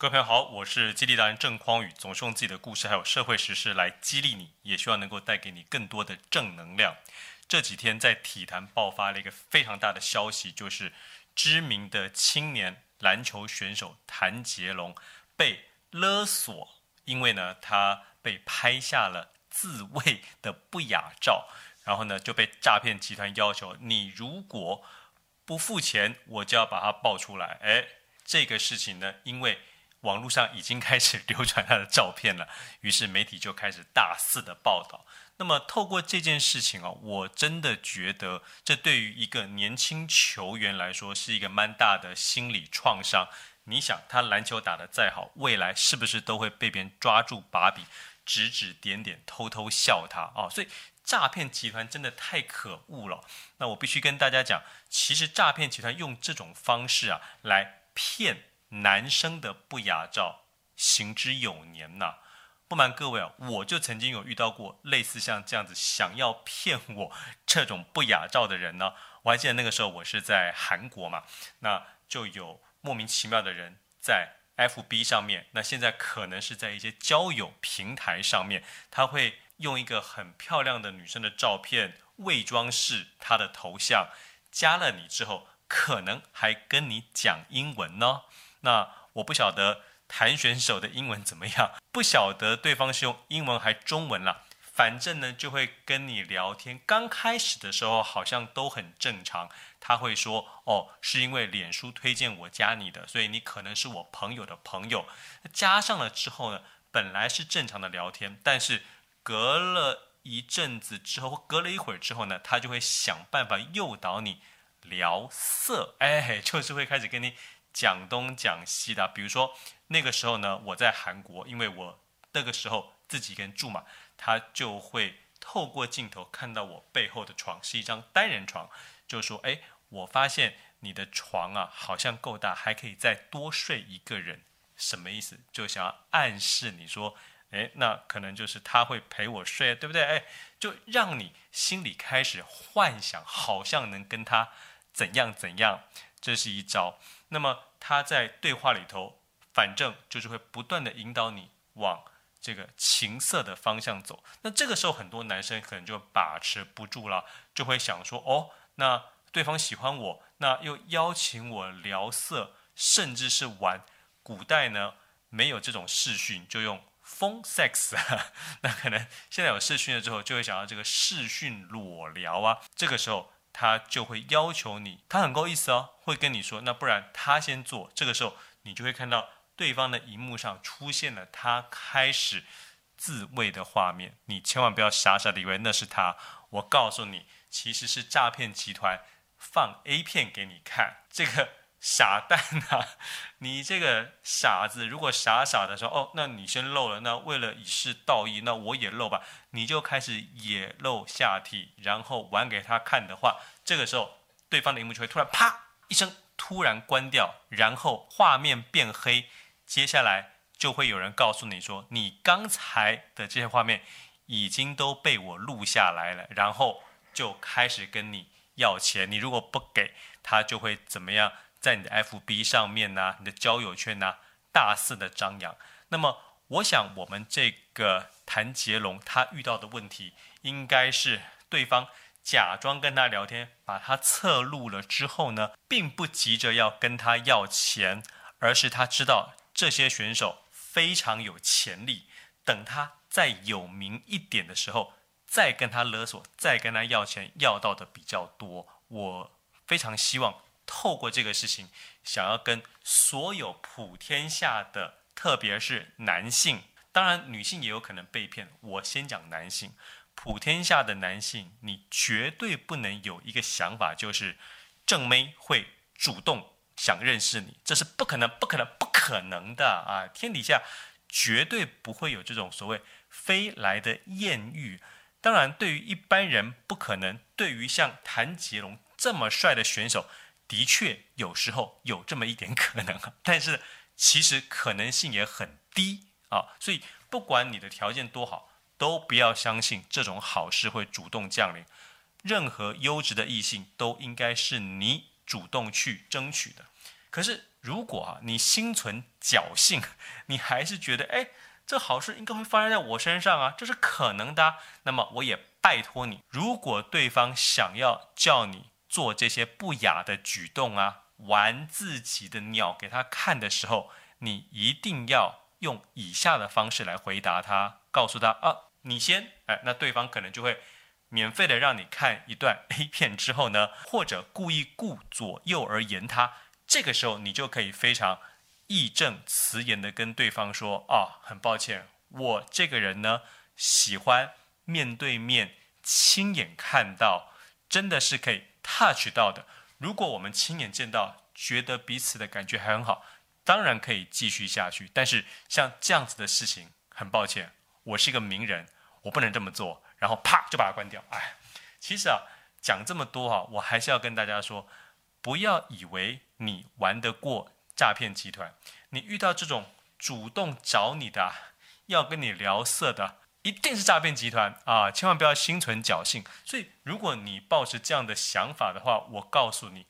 各位朋友好，我是激励达人郑匡宇，总是用自己的故事还有社会时事来激励你，也希望能够带给你更多的正能量。这几天在体坛爆发了一个非常大的消息，就是知名的青年篮球选手谭杰龙被勒索，因为呢他被拍下了自慰的不雅照，然后呢就被诈骗集团要求，你如果不付钱，我就要把它爆出来。哎，这个事情呢，因为网络上已经开始流传他的照片了，于是媒体就开始大肆的报道。那么透过这件事情啊，我真的觉得这对于一个年轻球员来说是一个蛮大的心理创伤。你想，他篮球打得再好，未来是不是都会被别人抓住把柄，指指点点，偷偷笑他啊？所以诈骗集团真的太可恶了。那我必须跟大家讲，其实诈骗集团用这种方式啊来骗。男生的不雅照行之有年呐，不瞒各位啊，我就曾经有遇到过类似像这样子想要骗我这种不雅照的人呢。我还记得那个时候我是在韩国嘛，那就有莫名其妙的人在 FB 上面，那现在可能是在一些交友平台上面，他会用一个很漂亮的女生的照片伪装是她的头像，加了你之后，可能还跟你讲英文呢。那我不晓得谭选手的英文怎么样，不晓得对方是用英文还中文啦。反正呢就会跟你聊天。刚开始的时候好像都很正常，他会说：“哦，是因为脸书推荐我加你的，所以你可能是我朋友的朋友。”加上了之后呢，本来是正常的聊天，但是隔了一阵子之后，隔了一会儿之后呢，他就会想办法诱导你聊色，哎，就是会开始跟你。讲东讲西的，比如说那个时候呢，我在韩国，因为我那个时候自己一个人住嘛，他就会透过镜头看到我背后的床是一张单人床，就说：“哎，我发现你的床啊，好像够大，还可以再多睡一个人，什么意思？就想要暗示你说，哎，那可能就是他会陪我睡，对不对？哎，就让你心里开始幻想，好像能跟他怎样怎样，这是一招。那么。他在对话里头，反正就是会不断的引导你往这个情色的方向走。那这个时候，很多男生可能就把持不住了，就会想说：哦，那对方喜欢我，那又邀请我聊色，甚至是玩。古代呢，没有这种视讯，就用 phone sex。那可能现在有视讯了之后，就会想到这个视讯裸聊啊。这个时候。他就会要求你，他很够意思哦，会跟你说，那不然他先做。这个时候，你就会看到对方的荧幕上出现了他开始自慰的画面。你千万不要傻傻的以为那是他，我告诉你，其实是诈骗集团放 A 片给你看。这个。傻蛋啊！你这个傻子，如果傻傻的说哦，那你先露了，那为了以示道义，那我也露吧。你就开始也露下体，然后玩给他看的话，这个时候对方的萤幕就会突然啪一声突然关掉，然后画面变黑，接下来就会有人告诉你说，你刚才的这些画面已经都被我录下来了，然后就开始跟你要钱。你如果不给他，就会怎么样？在你的 FB 上面呐、你的交友圈呐、大肆的张扬。那么，我想我们这个谭杰龙他遇到的问题，应该是对方假装跟他聊天，把他侧录了之后呢，并不急着要跟他要钱，而是他知道这些选手非常有潜力，等他再有名一点的时候，再跟他勒索，再跟他要钱，要到的比较多。我非常希望。透过这个事情，想要跟所有普天下的，特别是男性，当然女性也有可能被骗。我先讲男性，普天下的男性，你绝对不能有一个想法，就是正妹会主动想认识你，这是不可能、不可能、不可能的啊！天底下绝对不会有这种所谓飞来的艳遇。当然，对于一般人不可能，对于像谭杰龙这么帅的选手。的确，有时候有这么一点可能，但是其实可能性也很低啊。所以，不管你的条件多好，都不要相信这种好事会主动降临。任何优质的异性都应该是你主动去争取的。可是，如果啊你心存侥幸，你还是觉得哎，这好事应该会发生在我身上啊，这是可能的。那么我也拜托你，如果对方想要叫你做这些不雅的举动啊，玩自己的鸟给他看的时候，你一定要用以下的方式来回答他，告诉他啊，你先，哎，那对方可能就会。免费的让你看一段 A 片之后呢，或者故意顾左右而言他，这个时候你就可以非常义正辞严的跟对方说：“啊，很抱歉，我这个人呢喜欢面对面亲眼看到，真的是可以 touch 到的。如果我们亲眼见到，觉得彼此的感觉还很好，当然可以继续下去。但是像这样子的事情，很抱歉，我是一个名人，我不能这么做。”然后啪就把它关掉。哎，其实啊，讲这么多啊，我还是要跟大家说，不要以为你玩得过诈骗集团，你遇到这种主动找你的，要跟你聊色的，一定是诈骗集团啊！千万不要心存侥幸。所以，如果你抱着这样的想法的话，我告诉你，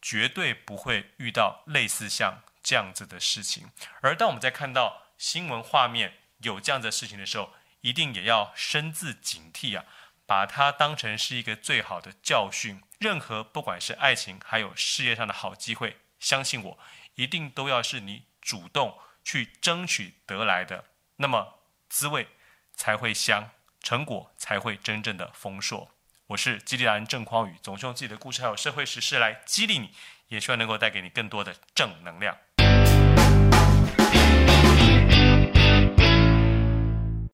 绝对不会遇到类似像这样子的事情。而当我们在看到新闻画面有这样的事情的时候，一定也要深自警惕啊，把它当成是一个最好的教训。任何不管是爱情还有事业上的好机会，相信我，一定都要是你主动去争取得来的，那么滋味才会香，成果才会真正的丰硕。我是激励达人郑匡宇，总是用自己的故事还有社会实事来激励你，也希望能够带给你更多的正能量。